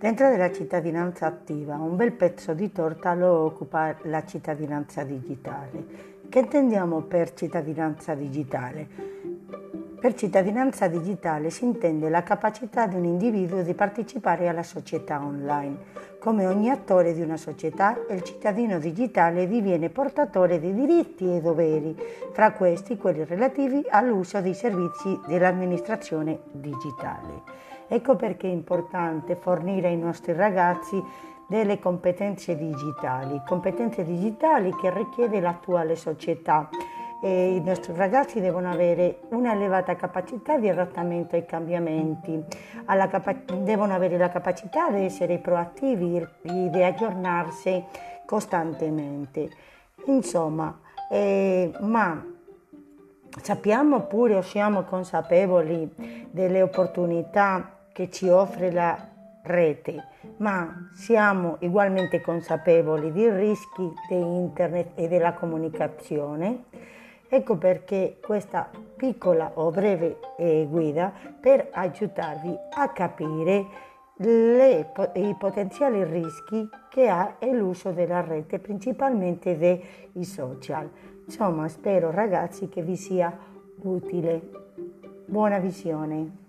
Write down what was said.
Dentro della cittadinanza attiva un bel pezzo di torta lo occupa la cittadinanza digitale. Che intendiamo per cittadinanza digitale? Per cittadinanza digitale si intende la capacità di un individuo di partecipare alla società online. Come ogni attore di una società, il cittadino digitale diviene portatore di diritti e doveri, fra questi quelli relativi all'uso dei servizi dell'amministrazione digitale. Ecco perché è importante fornire ai nostri ragazzi delle competenze digitali, competenze digitali che richiede l'attuale società. E I nostri ragazzi devono avere una elevata capacità di adattamento ai cambiamenti, capa- devono avere la capacità di essere proattivi, di aggiornarsi costantemente. Insomma, eh, ma sappiamo pure o siamo consapevoli delle opportunità che ci offre la rete, ma siamo ugualmente consapevoli dei rischi di internet e della comunicazione. Ecco perché questa piccola o breve eh, guida per aiutarvi a capire le, i potenziali rischi che ha l'uso della rete, principalmente dei social. Insomma, spero ragazzi che vi sia utile. Buona visione.